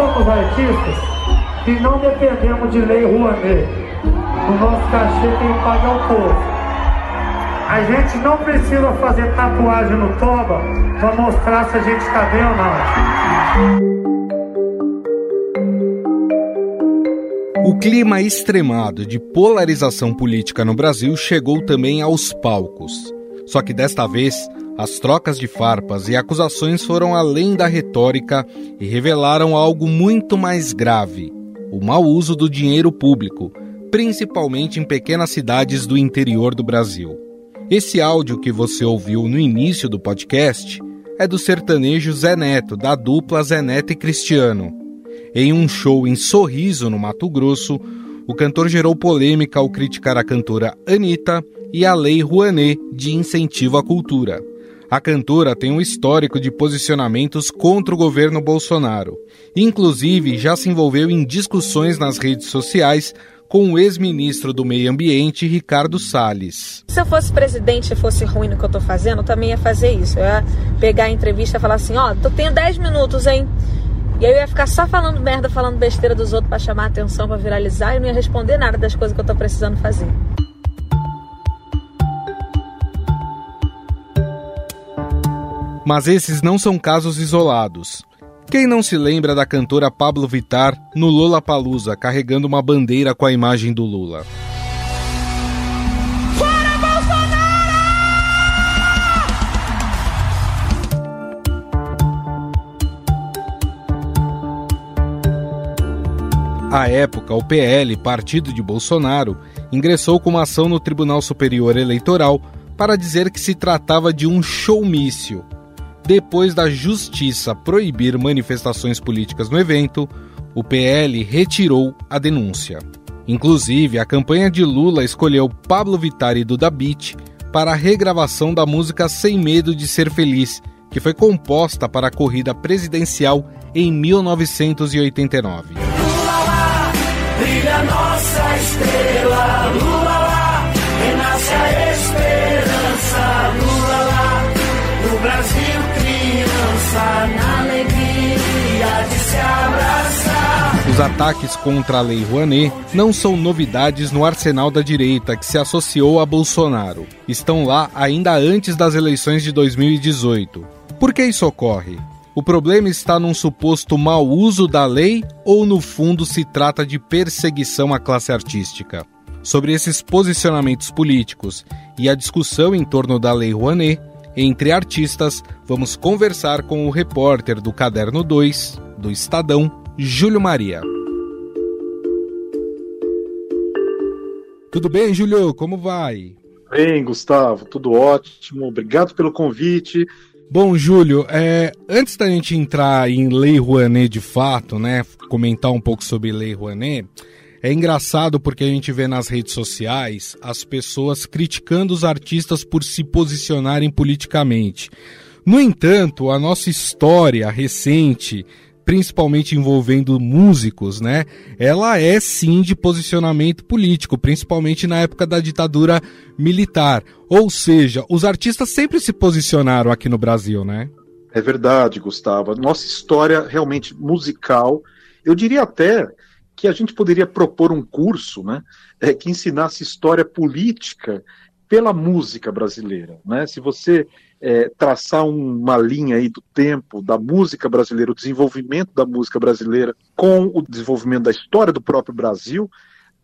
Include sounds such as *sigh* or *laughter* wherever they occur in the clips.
somos artistas e não dependemos de lei Rouanet. O nosso cachê tem que pagar o povo. A gente não precisa fazer tatuagem no toba para mostrar se a gente está bem ou não. O clima extremado de polarização política no Brasil chegou também aos palcos. Só que desta vez, as trocas de farpas e acusações foram além da retórica e revelaram algo muito mais grave: o mau uso do dinheiro público, principalmente em pequenas cidades do interior do Brasil. Esse áudio que você ouviu no início do podcast é do sertanejo Zé Neto, da dupla Zé Neto e Cristiano. Em um show em Sorriso, no Mato Grosso, o cantor gerou polêmica ao criticar a cantora Anitta e a Lei Rouanet de incentivo à cultura. A cantora tem um histórico de posicionamentos contra o governo Bolsonaro. Inclusive, já se envolveu em discussões nas redes sociais com o ex-ministro do Meio Ambiente, Ricardo Salles. Se eu fosse presidente e fosse ruim no que eu estou fazendo, eu também ia fazer isso. Eu ia pegar a entrevista e falar assim: ó, oh, eu tenho 10 minutos, hein? E aí eu ia ficar só falando merda, falando besteira dos outros para chamar atenção, para viralizar, e não ia responder nada das coisas que eu estou precisando fazer. Mas esses não são casos isolados. Quem não se lembra da cantora Pablo Vittar no Lula Palusa carregando uma bandeira com a imagem do Lula? Fora Bolsonaro! À época, o PL, partido de Bolsonaro, ingressou com uma ação no Tribunal Superior Eleitoral para dizer que se tratava de um showmício depois da justiça proibir manifestações políticas no evento, o PL retirou a denúncia. Inclusive, a campanha de Lula escolheu Pablo Vittar e Duda Beat para a regravação da música Sem Medo de Ser Feliz, que foi composta para a corrida presidencial em 1989. Lula brilha nossa estrela, Lula Os ataques contra a Lei Rouanet não são novidades no arsenal da direita que se associou a Bolsonaro. Estão lá ainda antes das eleições de 2018. Por que isso ocorre? O problema está num suposto mau uso da lei ou, no fundo, se trata de perseguição à classe artística? Sobre esses posicionamentos políticos e a discussão em torno da Lei Rouanet, entre artistas, vamos conversar com o repórter do Caderno 2, do Estadão, Júlio Maria. Tudo bem, Júlio? Como vai? Bem, Gustavo, tudo ótimo. Obrigado pelo convite. Bom, Júlio, é, antes da gente entrar em Lei Rouanet de fato, né, comentar um pouco sobre Lei Rouanet, é engraçado porque a gente vê nas redes sociais as pessoas criticando os artistas por se posicionarem politicamente. No entanto, a nossa história recente, principalmente envolvendo músicos, né? Ela é sim de posicionamento político, principalmente na época da ditadura militar. Ou seja, os artistas sempre se posicionaram aqui no Brasil, né? É verdade, Gustavo. Nossa história realmente musical, eu diria até que a gente poderia propor um curso né, é, que ensinasse história política pela música brasileira. Né? Se você é, traçar uma linha aí do tempo da música brasileira, o desenvolvimento da música brasileira com o desenvolvimento da história do próprio Brasil,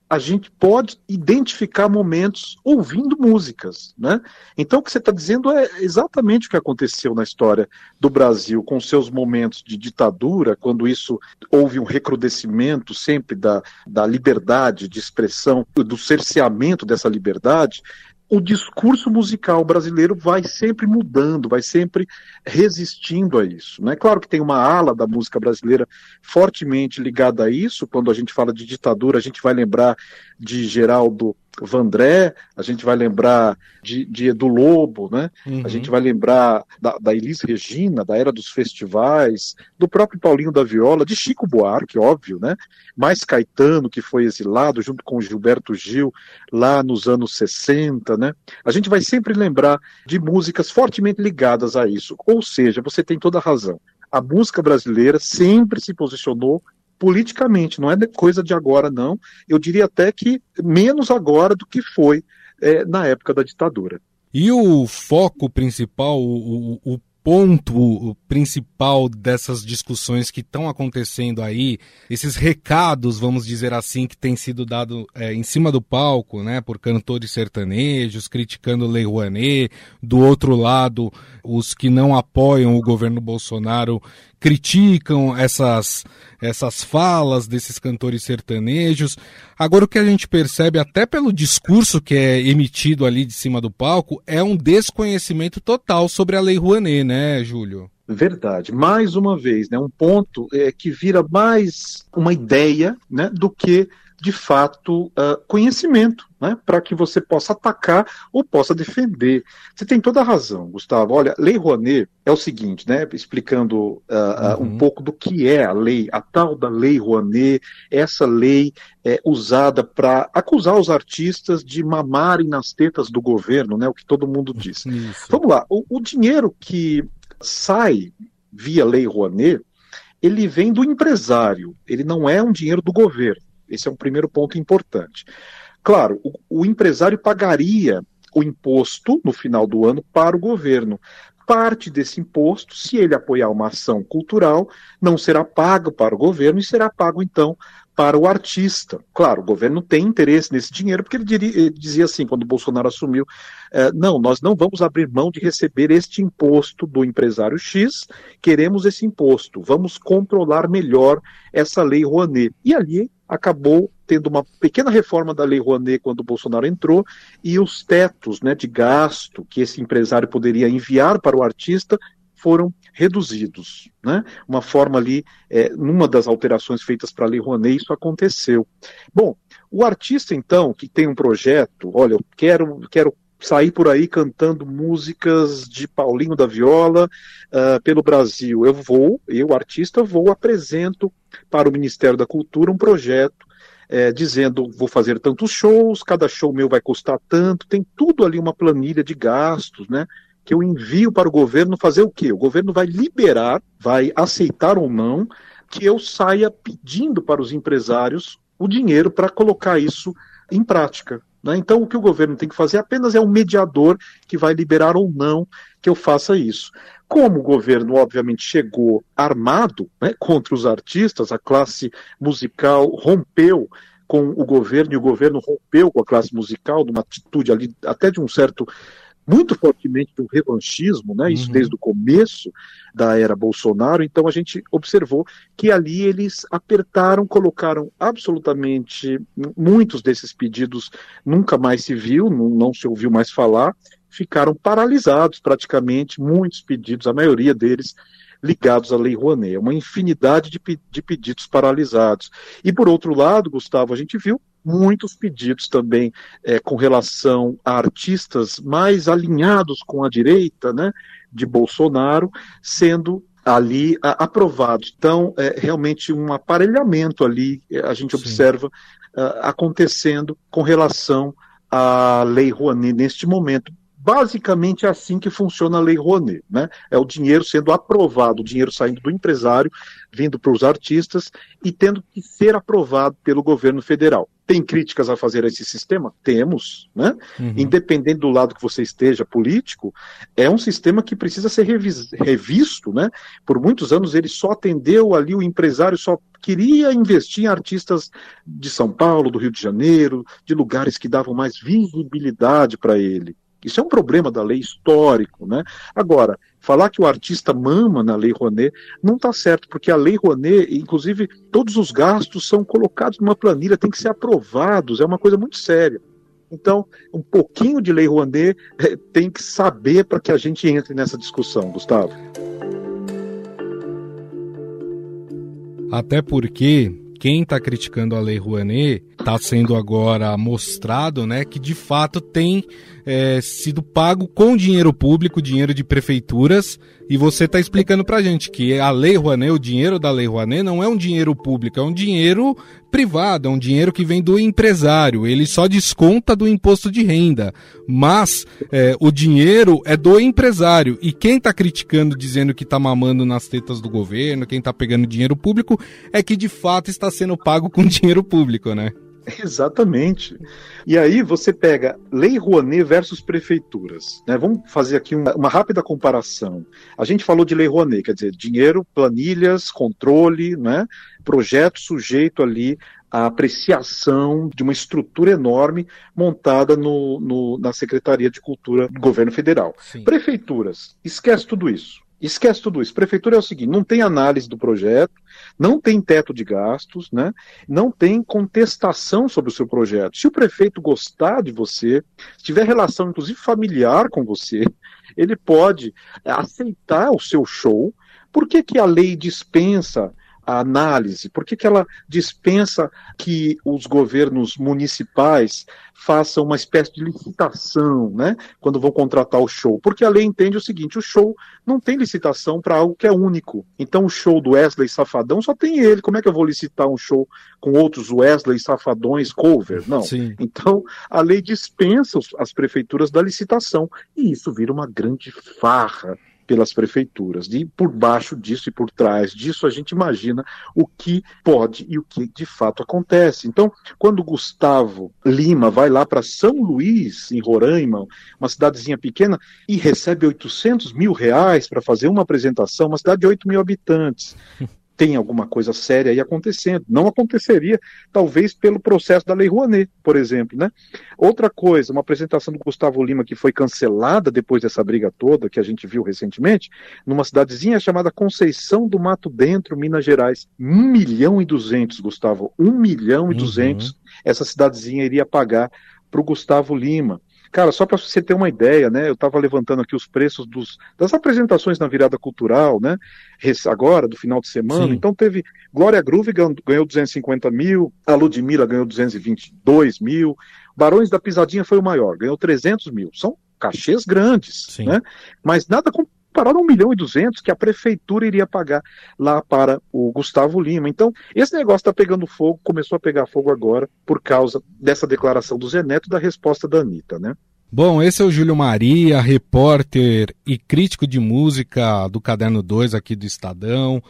a gente pode identificar momentos ouvindo músicas, né? Então o que você está dizendo é exatamente o que aconteceu na história do Brasil, com seus momentos de ditadura, quando isso houve um recrudescimento sempre da, da liberdade de expressão, do cerceamento dessa liberdade, o discurso musical brasileiro vai sempre mudando, vai sempre resistindo a isso. Não é claro que tem uma ala da música brasileira fortemente ligada a isso. Quando a gente fala de ditadura, a gente vai lembrar de Geraldo Vandré, a gente vai lembrar de, de Edu Lobo, né? Uhum. A gente vai lembrar da, da Elis Regina, da era dos festivais, do próprio Paulinho da Viola, de Chico Buarque, óbvio, né? Mais Caetano, que foi exilado junto com Gilberto Gil lá nos anos 60, né? A gente vai sempre lembrar de músicas fortemente ligadas a isso. Ou seja, você tem toda a razão a música brasileira sempre se posicionou politicamente, não é coisa de agora, não. Eu diria até que menos agora do que foi é, na época da ditadura. E o foco principal, o, o, ponto principal dessas discussões que estão acontecendo aí, esses recados, vamos dizer assim, que têm sido dados é, em cima do palco, né, por cantores sertanejos, criticando Lei Rouanet, do outro lado, os que não apoiam o governo Bolsonaro criticam essas, essas falas desses cantores sertanejos. Agora, o que a gente percebe, até pelo discurso que é emitido ali de cima do palco, é um desconhecimento total sobre a Lei Rouanet, né, Júlio? Verdade. Mais uma vez, né, um ponto é, que vira mais uma ideia né, do que de fato, uh, conhecimento, né, para que você possa atacar ou possa defender. Você tem toda a razão, Gustavo. Olha, Lei Rouanet é o seguinte, né, explicando uh, uh, um pouco do que é a lei, a tal da Lei Rouanet, essa lei é usada para acusar os artistas de mamarem nas tetas do governo, né, o que todo mundo diz. Isso. Vamos lá, o, o dinheiro que sai via Lei Rouanet, ele vem do empresário, ele não é um dinheiro do governo. Esse é um primeiro ponto importante. Claro, o, o empresário pagaria o imposto no final do ano para o governo. Parte desse imposto, se ele apoiar uma ação cultural, não será pago para o governo e será pago então para o artista. Claro, o governo tem interesse nesse dinheiro, porque ele, diria, ele dizia assim, quando Bolsonaro assumiu, é, não, nós não vamos abrir mão de receber este imposto do empresário X, queremos esse imposto, vamos controlar melhor essa lei Rouanet. E ali acabou tendo uma pequena reforma da lei Rouanet quando o Bolsonaro entrou, e os tetos né, de gasto que esse empresário poderia enviar para o artista foram reduzidos. Né? Uma forma ali, é, numa das alterações feitas para a Lei Rouanet, isso aconteceu. Bom, o artista, então, que tem um projeto, olha, eu quero, quero sair por aí cantando músicas de Paulinho da Viola uh, pelo Brasil. Eu vou, eu, artista, vou, apresento para o Ministério da Cultura um projeto é, dizendo vou fazer tantos shows, cada show meu vai custar tanto, tem tudo ali uma planilha de gastos, né? que eu envio para o governo fazer o quê? O governo vai liberar, vai aceitar ou não, que eu saia pedindo para os empresários o dinheiro para colocar isso em prática. Né? Então, o que o governo tem que fazer apenas é um mediador que vai liberar ou não que eu faça isso. Como o governo, obviamente, chegou armado né, contra os artistas, a classe musical rompeu com o governo e o governo rompeu com a classe musical, numa atitude ali até de um certo muito fortemente do revanchismo, né? Isso uhum. desde o começo da era Bolsonaro. Então a gente observou que ali eles apertaram, colocaram absolutamente muitos desses pedidos nunca mais se viu, não, não se ouviu mais falar, ficaram paralisados praticamente, muitos pedidos, a maioria deles ligados à Lei Rouanet. Uma infinidade de, de pedidos paralisados. E por outro lado, Gustavo, a gente viu muitos pedidos também é, com relação a artistas mais alinhados com a direita, né, de Bolsonaro, sendo ali a, aprovados. Então, é realmente um aparelhamento ali, é, a gente Sim. observa uh, acontecendo com relação à Lei Rouanet neste momento. Basicamente é assim que funciona a Lei Rouanet, né? É o dinheiro sendo aprovado, o dinheiro saindo do empresário, vindo para os artistas e tendo que ser aprovado pelo governo federal. Tem críticas a fazer a esse sistema? Temos, né? Uhum. Independente do lado que você esteja político, é um sistema que precisa ser revisto, né? Por muitos anos ele só atendeu ali, o empresário só queria investir em artistas de São Paulo, do Rio de Janeiro, de lugares que davam mais visibilidade para ele. Isso é um problema da lei histórico, né? Agora, falar que o artista mama na lei Rouanet não está certo, porque a lei Rouanet, inclusive, todos os gastos são colocados numa planilha, tem que ser aprovados, é uma coisa muito séria. Então, um pouquinho de lei Rouanet é, tem que saber para que a gente entre nessa discussão, Gustavo. Até porque quem está criticando a Lei Rouanet está sendo agora mostrado né, que de fato tem é, sido pago com dinheiro público, dinheiro de prefeituras, e você está explicando para gente que a Lei Rouanet, o dinheiro da Lei Rouanet, não é um dinheiro público, é um dinheiro privado, é um dinheiro que vem do empresário, ele só desconta do imposto de renda, mas é, o dinheiro é do empresário. E quem está criticando, dizendo que está mamando nas tetas do governo, quem está pegando dinheiro público, é que de fato está sendo pago com *laughs* dinheiro público, né? *laughs* Exatamente. E aí você pega Lei Rouanet versus prefeituras. Né? Vamos fazer aqui uma, uma, rápida comparação. A gente falou de Lei Rouanet, quer dizer, dinheiro, planilhas, controle, né? projeto sujeito ali à apreciação de uma estrutura enorme montada no, no, na Secretaria de Cultura do Governo Federal. Sim. Prefeituras, esquece tudo isso. Esquece tudo isso. Prefeitura é o seguinte: não tem análise do projeto, não tem teto de gastos, né? não tem contestação sobre o seu projeto. Se o prefeito gostar de você, se tiver relação, inclusive familiar com você, ele pode aceitar o seu show. Por que, que a lei dispensa a análise? Por que, que ela dispensa que os governos municipais façam uma espécie de licitação, né, quando vão contratar o show? Porque a lei entende o seguinte: o show não tem licitação para algo que é único. Então, o show do Wesley Safadão só tem ele. Como é que eu vou licitar um show com outros Wesley Safadões cover? Não. Sim. Então, a lei dispensa as prefeituras da licitação. E isso vira uma grande farra pelas prefeituras. E por baixo disso e por trás disso, a gente imagina o que pode e o que de fato acontece. Então, quando Gustavo Lima vai lá para São Luís, em Roraima, uma cidadezinha pequena, e recebe 800 mil reais para fazer uma apresentação, uma cidade de 8 mil habitantes. *laughs* tem alguma coisa séria aí acontecendo. Não aconteceria, talvez, pelo processo da Lei Rouanet, por exemplo. Né? Outra coisa, uma apresentação do Gustavo Lima que foi cancelada depois dessa briga toda, que a gente viu recentemente, numa cidadezinha chamada Conceição do Mato Dentro, Minas Gerais. 1 milhão e 200, Gustavo. 1 milhão e 200 uhum. essa cidadezinha iria pagar para o Gustavo Lima. Cara, só para você ter uma ideia, né? Eu estava levantando aqui os preços dos, das apresentações na virada cultural, né? Agora, do final de semana. Sim. Então teve Glória Groove ganhou, ganhou 250 mil, a Ludmilla ganhou 222 mil, Barões da Pisadinha foi o maior, ganhou 300 mil. São cachês grandes, Sim. né? Mas nada com pararam 1 milhão e 200 que a prefeitura iria pagar lá para o Gustavo Lima. Então, esse negócio está pegando fogo, começou a pegar fogo agora por causa dessa declaração do Zé Neto e da resposta da Anitta, né? Bom, esse é o Júlio Maria, repórter e crítico de música do Caderno 2 aqui do Estadão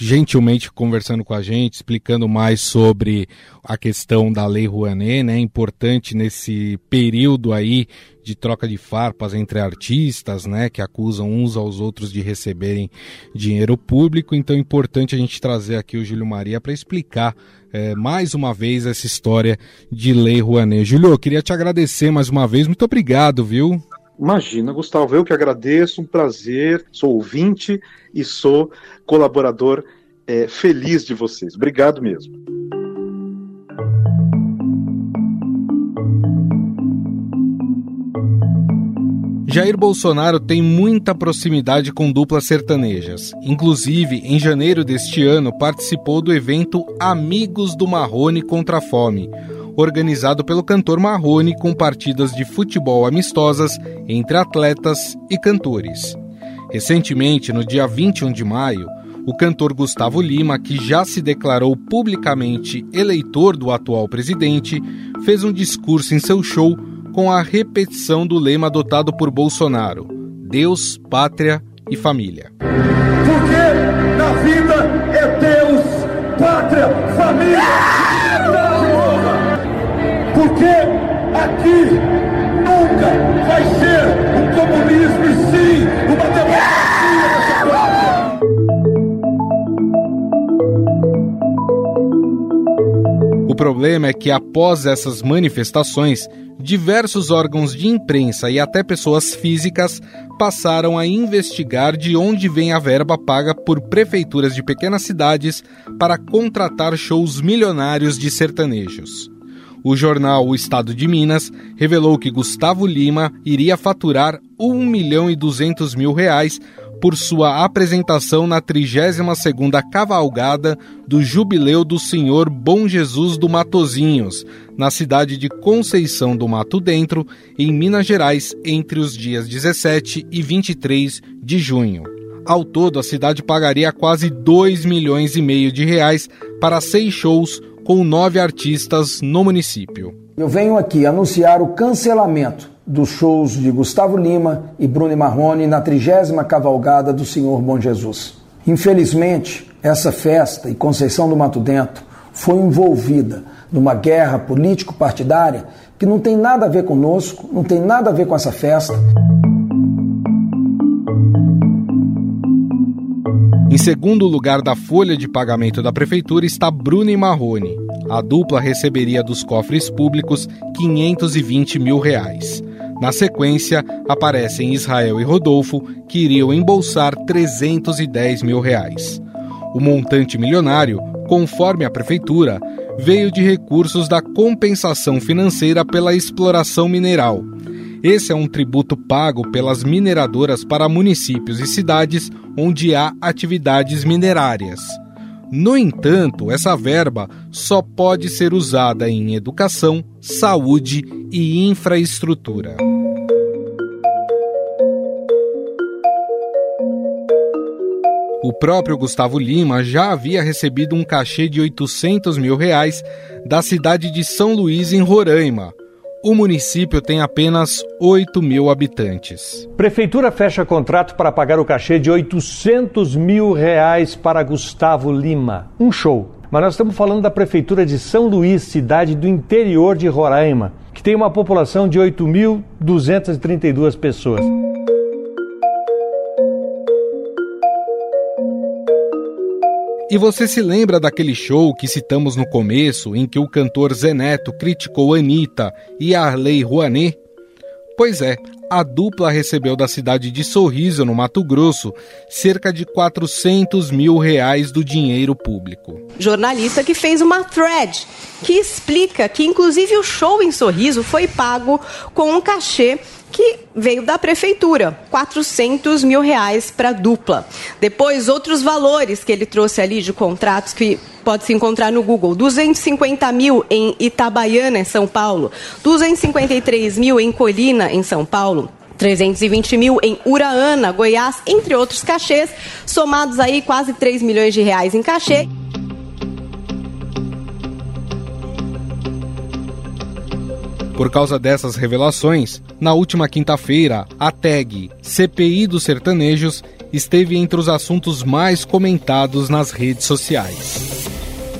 gentilmente conversando com a gente, explicando mais sobre a questão da Lei Rouanet, né? Importante nesse período aí de troca de farpas entre artistas, né, que acusam uns aos outros de receberem dinheiro público. Então, é importante a gente trazer aqui o Júlio Maria para explicar é, mais uma vez essa história de Lei Rouanet. Júlio, eu queria te agradecer mais uma vez. Muito obrigado, viu? Imagina, Gustavo, eu que agradeço, um prazer, sou ouvinte e sou colaborador é, feliz de vocês. Obrigado mesmo. Jair Bolsonaro tem muita proximidade com duplas sertanejas. Inclusive, em janeiro deste ano, participou do evento Amigos do Marrone contra a Fome, organizado pelo cantor Marrone com partidas de futebol amistosas entre atletas e cantores. Recentemente, no dia 21 de maio, o cantor Gustavo Lima, que já se declarou publicamente eleitor do atual presidente, fez um discurso em seu show com a repetição do lema adotado por Bolsonaro: Deus, pátria e família. Porque na vida é Deus, pátria, família. Porque aqui nunca vai ser o comunismo e sim uma democracia. O problema é que após essas manifestações, diversos órgãos de imprensa e até pessoas físicas passaram a investigar de onde vem a verba paga por prefeituras de pequenas cidades para contratar shows milionários de sertanejos. O jornal O Estado de Minas revelou que Gustavo Lima iria faturar 1 milhão e 200 mil reais por sua apresentação na 32ª cavalgada do Jubileu do Senhor Bom Jesus do Matozinhos, na cidade de Conceição do Mato Dentro, em Minas Gerais, entre os dias 17 e 23 de junho. Ao todo, a cidade pagaria quase 2 milhões e meio de reais para seis shows com nove artistas no município. Eu venho aqui anunciar o cancelamento dos shows de Gustavo Lima e Bruno Marrone na trigésima cavalgada do Senhor Bom Jesus. Infelizmente, essa festa e Conceição do Mato Dentro foi envolvida numa guerra político-partidária que não tem nada a ver conosco, não tem nada a ver com essa festa. Em segundo lugar da folha de pagamento da prefeitura está Bruno e Marrone. A dupla receberia dos cofres públicos 520 mil reais. Na sequência, aparecem Israel e Rodolfo, que iriam embolsar 310 mil reais. O montante milionário, conforme a prefeitura, veio de recursos da compensação financeira pela exploração mineral. Esse é um tributo pago pelas mineradoras para municípios e cidades onde há atividades minerárias. No entanto, essa verba só pode ser usada em educação, saúde e infraestrutura. O próprio Gustavo Lima já havia recebido um cachê de 800 mil reais da cidade de São Luís, em Roraima. O município tem apenas 8 mil habitantes. Prefeitura fecha contrato para pagar o cachê de 800 mil reais para Gustavo Lima. Um show. Mas nós estamos falando da Prefeitura de São Luís, cidade do interior de Roraima, que tem uma população de 8.232 pessoas. E você se lembra daquele show que citamos no começo, em que o cantor Zeneto criticou Anitta e Arley Rouanet? Pois é, a dupla recebeu da cidade de Sorriso, no Mato Grosso, cerca de 400 mil reais do dinheiro público. Jornalista que fez uma thread que explica que, inclusive, o show em Sorriso foi pago com um cachê que veio da prefeitura, 400 mil reais para dupla. Depois, outros valores que ele trouxe ali de contratos que pode se encontrar no Google: 250 mil em Itabaiana, em São Paulo, 253 mil em Colina, em São Paulo. 320 mil em Uraana, Goiás, entre outros cachês, somados aí quase 3 milhões de reais em cachê. Por causa dessas revelações, na última quinta-feira, a tag CPI dos Sertanejos esteve entre os assuntos mais comentados nas redes sociais.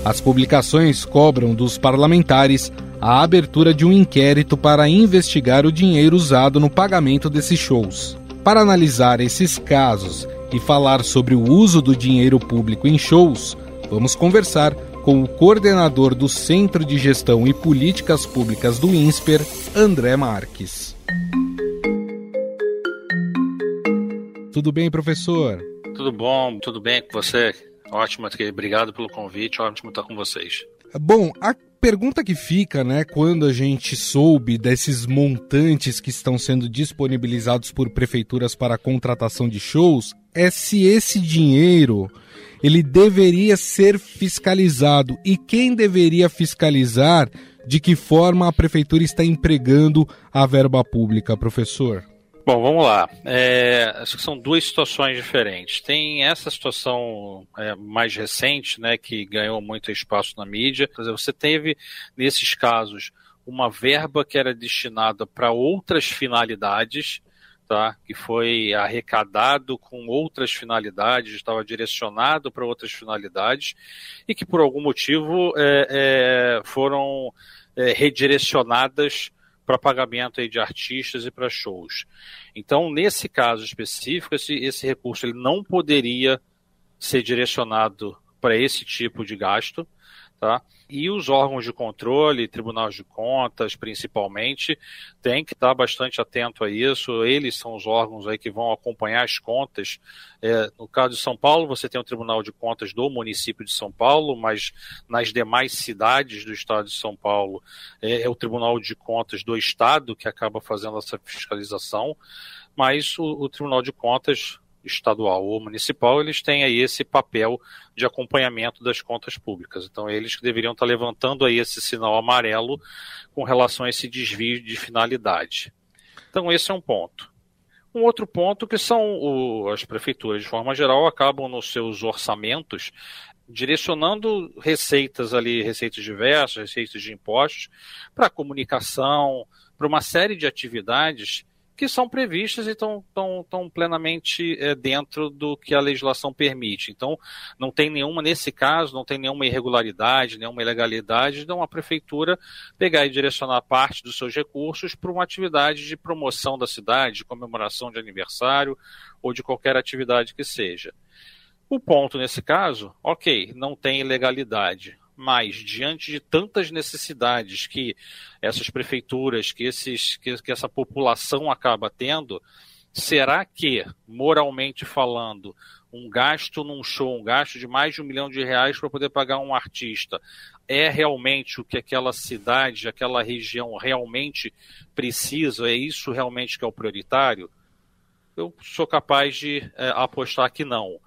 As publicações cobram dos parlamentares a abertura de um inquérito para investigar o dinheiro usado no pagamento desses shows. Para analisar esses casos e falar sobre o uso do dinheiro público em shows, vamos conversar com o coordenador do Centro de Gestão e Políticas Públicas do INSPER, André Marques. Tudo bem, professor? Tudo bom, tudo bem com você? Ótimo, obrigado pelo convite, ótimo estar com vocês. Bom, a pergunta que fica, né, quando a gente soube desses montantes que estão sendo disponibilizados por prefeituras para a contratação de shows, é se esse dinheiro ele deveria ser fiscalizado. E quem deveria fiscalizar de que forma a prefeitura está empregando a verba pública, professor? Bom, vamos lá. É, são duas situações diferentes. Tem essa situação é, mais recente, né, que ganhou muito espaço na mídia. Quer dizer, você teve, nesses casos, uma verba que era destinada para outras finalidades, tá? que foi arrecadado com outras finalidades, estava direcionado para outras finalidades, e que por algum motivo é, é, foram é, redirecionadas para pagamento aí de artistas e para shows. Então, nesse caso específico, esse, esse recurso ele não poderia ser direcionado para esse tipo de gasto, tá? E os órgãos de controle, tribunais de contas, principalmente, têm que estar bastante atento a isso. Eles são os órgãos aí que vão acompanhar as contas. É, no caso de São Paulo, você tem o Tribunal de Contas do município de São Paulo, mas nas demais cidades do estado de São Paulo é, é o Tribunal de Contas do Estado que acaba fazendo essa fiscalização. Mas o, o Tribunal de Contas estadual ou municipal, eles têm aí esse papel de acompanhamento das contas públicas. Então, eles que deveriam estar levantando aí esse sinal amarelo com relação a esse desvio de finalidade. Então, esse é um ponto. Um outro ponto que são o, as prefeituras, de forma geral, acabam nos seus orçamentos direcionando receitas ali, receitas diversas, receitas de impostos, para comunicação, para uma série de atividades que são previstas e estão, plenamente é, dentro do que a legislação permite. Então, não tem nenhuma, nesse caso, não tem nenhuma irregularidade, nenhuma ilegalidade de uma prefeitura pegar e direcionar parte dos seus recursos para uma atividade de promoção da cidade, de comemoração de aniversário ou de qualquer atividade que seja. O ponto nesse caso, ok, não tem ilegalidade mas diante de tantas necessidades que essas prefeituras, que, esses, que, que essa população acaba tendo, será que, moralmente falando, um gasto num show, um gasto de mais de um milhão de reais para poder pagar um artista, é realmente o que aquela cidade, aquela região realmente precisa? É isso realmente que é o prioritário? Eu sou capaz de é, apostar que não.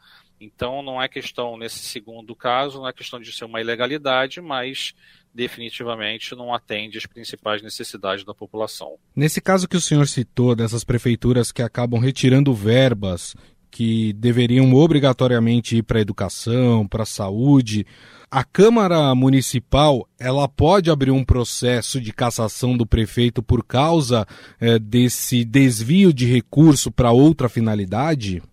Então não é questão, nesse segundo caso, não é questão de ser uma ilegalidade, mas definitivamente não atende às principais necessidades da população. Nesse caso que o senhor citou, dessas prefeituras que acabam retirando verbas que deveriam obrigatoriamente ir para a educação, para a saúde, a Câmara Municipal ela pode abrir um processo de cassação do prefeito por causa é, desse desvio de recurso para outra finalidade?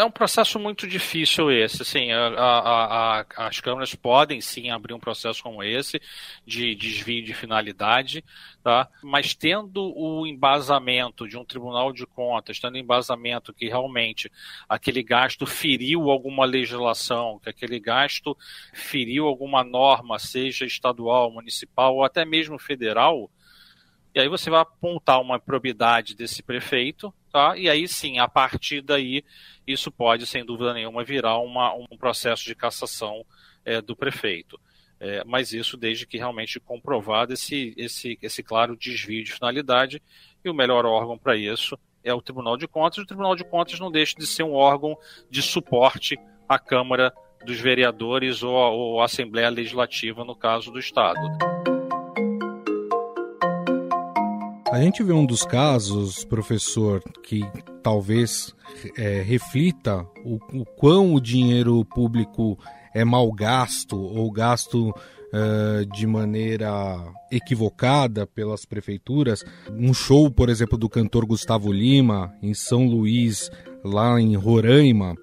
É um processo muito difícil esse, assim, a, a, a, as câmaras podem sim abrir um processo como esse, de desvio de finalidade, tá? mas tendo o embasamento de um tribunal de contas, tendo embasamento que realmente aquele gasto feriu alguma legislação, que aquele gasto feriu alguma norma, seja estadual, municipal ou até mesmo federal, e aí você vai apontar uma probidade desse prefeito, tá? E aí sim, a partir daí, isso pode, sem dúvida nenhuma, virar uma, um processo de cassação é, do prefeito. É, mas isso desde que realmente comprovado esse, esse, esse claro desvio de finalidade, e o melhor órgão para isso é o Tribunal de Contas. O Tribunal de Contas não deixa de ser um órgão de suporte à Câmara dos Vereadores ou, ou à Assembleia Legislativa, no caso do Estado. A gente vê um dos casos, professor, que talvez é, reflita o, o quão o dinheiro público é mal gasto ou gasto uh, de maneira equivocada pelas prefeituras. Um show, por exemplo, do cantor Gustavo Lima em São Luís, lá em Roraima,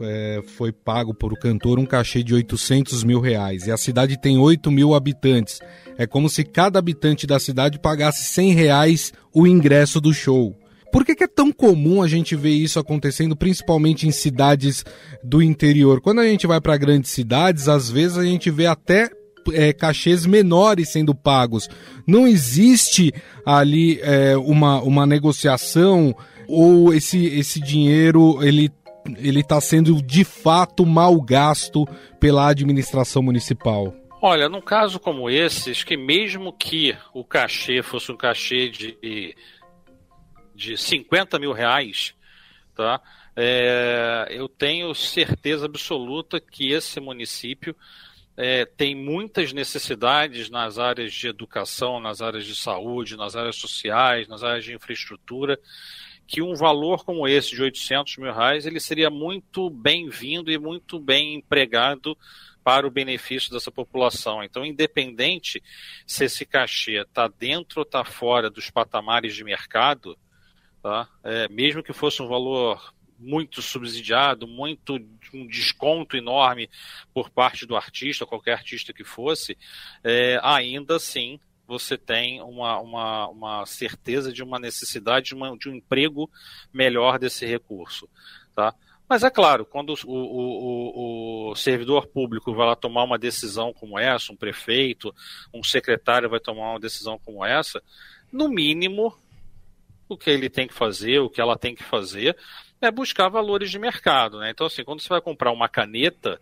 é, foi pago por o cantor um cachê de 800 mil reais. E a cidade tem 8 mil habitantes. É como se cada habitante da cidade pagasse 100 reais o ingresso do show. Por que, que, é tão comum a gente ver isso acontecendo, principalmente em cidades do interior? Quando a gente vai para grandes cidades, às vezes a gente vê até é, cachês menores sendo pagos. Não existe ali é, uma, uma negociação ou esse, esse dinheiro ele ele está sendo de fato mal gasto pela administração municipal? Olha, num caso como esse, acho que mesmo que o cachê fosse um cachê de, de 50 mil reais, tá? É, eu tenho certeza absoluta que esse município é, tem muitas necessidades nas áreas de educação, nas áreas de saúde, nas áreas sociais, nas áreas de infraestrutura, que um valor como esse de 800 mil reais ele seria muito bem-vindo e muito bem empregado para o benefício dessa população. Então, independente se esse cachê está dentro ou está fora dos patamares de mercado, tá? É, mesmo que fosse um valor muito subsidiado, muito um desconto enorme por parte do artista, qualquer artista que fosse, é, ainda assim você tem uma, uma, uma certeza de uma necessidade de, uma, de um emprego melhor desse recurso. Tá? Mas é claro, quando o, o, o, servidor público vai lá tomar uma decisão como essa, um prefeito, um secretário vai tomar uma decisão como essa, no mínimo, o que ele tem que fazer, o que ela tem que fazer, é buscar valores de mercado. Né? Então, assim, quando você vai comprar uma caneta,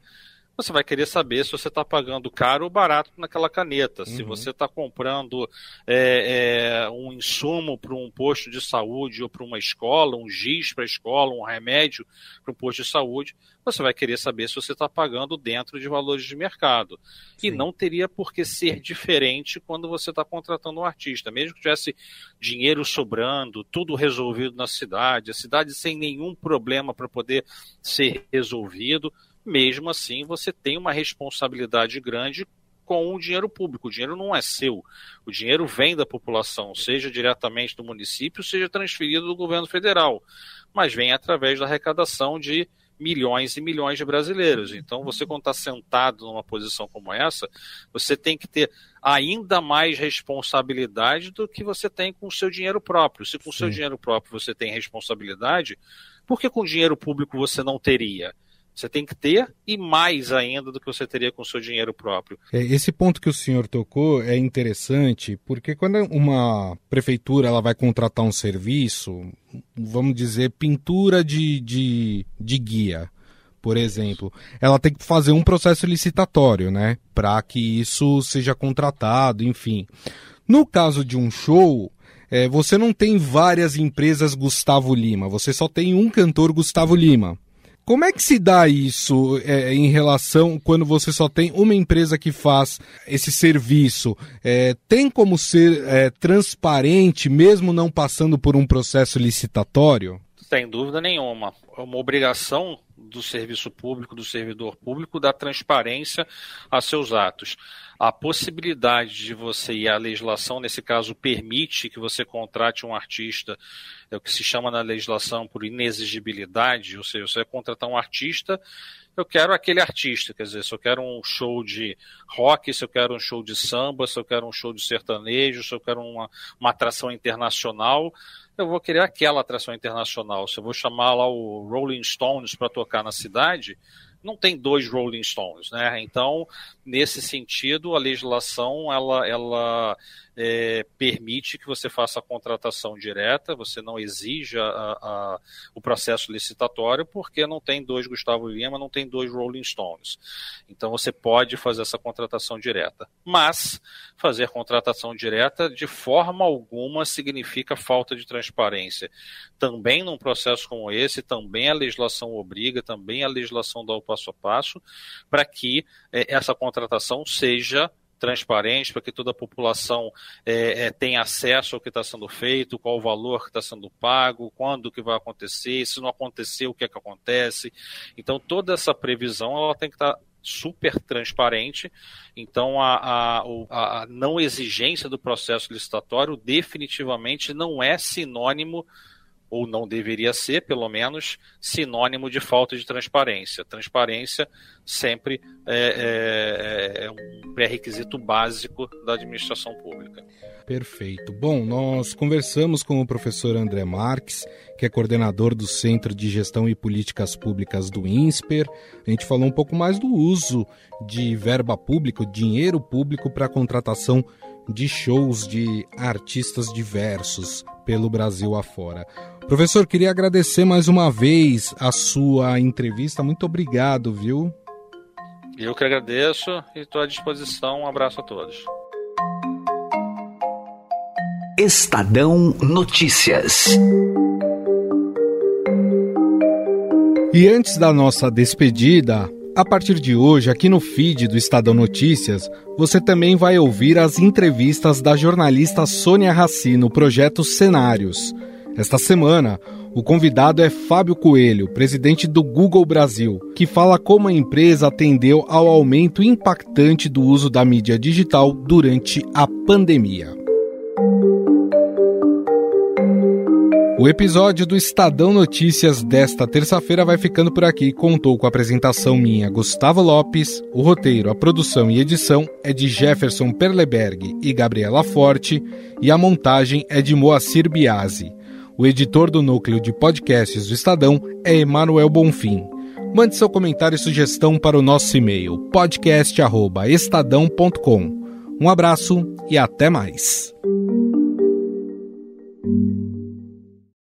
você vai querer saber se você está pagando caro ou barato naquela caneta. Uhum. Se você está comprando é, é, um insumo para um posto de saúde ou para uma escola, um giz para a escola, um remédio para um posto de saúde, você vai querer saber se você está pagando dentro de valores de mercado. Sim. E não teria por que ser diferente quando você está contratando um artista. Mesmo que tivesse dinheiro sobrando, tudo resolvido na cidade, a cidade sem nenhum problema para poder ser resolvido mesmo assim você tem uma responsabilidade grande com o dinheiro público. O dinheiro não é seu. O dinheiro vem da população, seja diretamente do município, seja transferido do governo federal, mas vem através da arrecadação de milhões e milhões de brasileiros. Então, você, quando está sentado numa posição como essa, você tem que ter ainda mais responsabilidade do que você tem com o seu dinheiro próprio. Se com o seu dinheiro próprio você tem responsabilidade, por que com dinheiro público você não teria? Você tem que ter e mais ainda do que você teria com o seu dinheiro próprio. É, esse ponto que o senhor tocou é interessante, porque quando uma prefeitura ela vai contratar um serviço, vamos dizer, pintura de, de, de guia, por exemplo, ela tem que fazer um processo licitatório, né? Para que isso seja contratado, enfim. No caso de um show, é, você não tem várias empresas Gustavo Lima, você só tem um cantor Gustavo Lima. Como é que se dá isso é, em relação quando você só tem uma empresa que faz esse serviço? É, tem como ser é, transparente, mesmo não passando por um processo licitatório? Sem dúvida nenhuma. É uma obrigação do serviço público, do servidor público, dar transparência a seus atos. A possibilidade de você e a legislação, nesse caso, permite que você contrate um artista, é o que se chama na legislação por inexigibilidade, ou seja, você vai contratar um artista, eu quero aquele artista, quer dizer, se eu quero um show de rock, se eu quero um show de samba, se eu quero um show de sertanejo, se eu quero uma, uma atração internacional, eu vou querer aquela atração internacional. Se eu vou chamar lá o Rolling Stones para tocar na cidade, não tem dois Rolling Stones, né? Então, nesse sentido, a legislação ela, ela é, permite que você faça a contratação direta, você não exija a, a, o processo licitatório, porque não tem dois Gustavo Lima, não tem dois Rolling Stones. Então você pode fazer essa contratação direta. Mas fazer contratação direta de forma alguma significa falta de transparência. Também num processo como esse, também a legislação obriga, também a legislação dá o passo a passo, para que é, essa contratação seja transparente para que toda a população é, é, tenha acesso ao que está sendo feito, qual o valor que está sendo pago, quando que vai acontecer, se não acontecer, o que é que acontece. Então, toda essa previsão ela tem que estar tá super transparente. Então, a, a, a não exigência do processo licitatório definitivamente não é sinônimo ou não deveria ser, pelo menos, sinônimo de falta de transparência. Transparência sempre é, é, é um pré-requisito básico da administração pública. Perfeito. Bom, nós conversamos com o professor André Marques, que é coordenador do Centro de Gestão e Políticas Públicas do INSPER. A gente falou um pouco mais do uso de verba pública, dinheiro público para a contratação de shows de artistas diversos pelo Brasil afora. Professor, queria agradecer mais uma vez a sua entrevista. Muito obrigado, viu? Eu que agradeço e estou à disposição. Um abraço a todos. Estadão Notícias. E antes da nossa despedida, a partir de hoje, aqui no feed do Estadão Notícias, você também vai ouvir as entrevistas da jornalista Sônia Raci no projeto Cenários. Esta semana, o convidado é Fábio Coelho, presidente do Google Brasil, que fala como a empresa atendeu ao aumento impactante do uso da mídia digital durante a pandemia. O episódio do Estadão Notícias desta terça-feira vai ficando por aqui. Contou com a apresentação minha, Gustavo Lopes. O roteiro, a produção e edição é de Jefferson Perleberg e Gabriela Forte. E a montagem é de Moacir Biasi. O editor do núcleo de podcasts do Estadão é Emanuel Bonfim. Mande seu comentário e sugestão para o nosso e-mail podcast@estadão.com. Um abraço e até mais.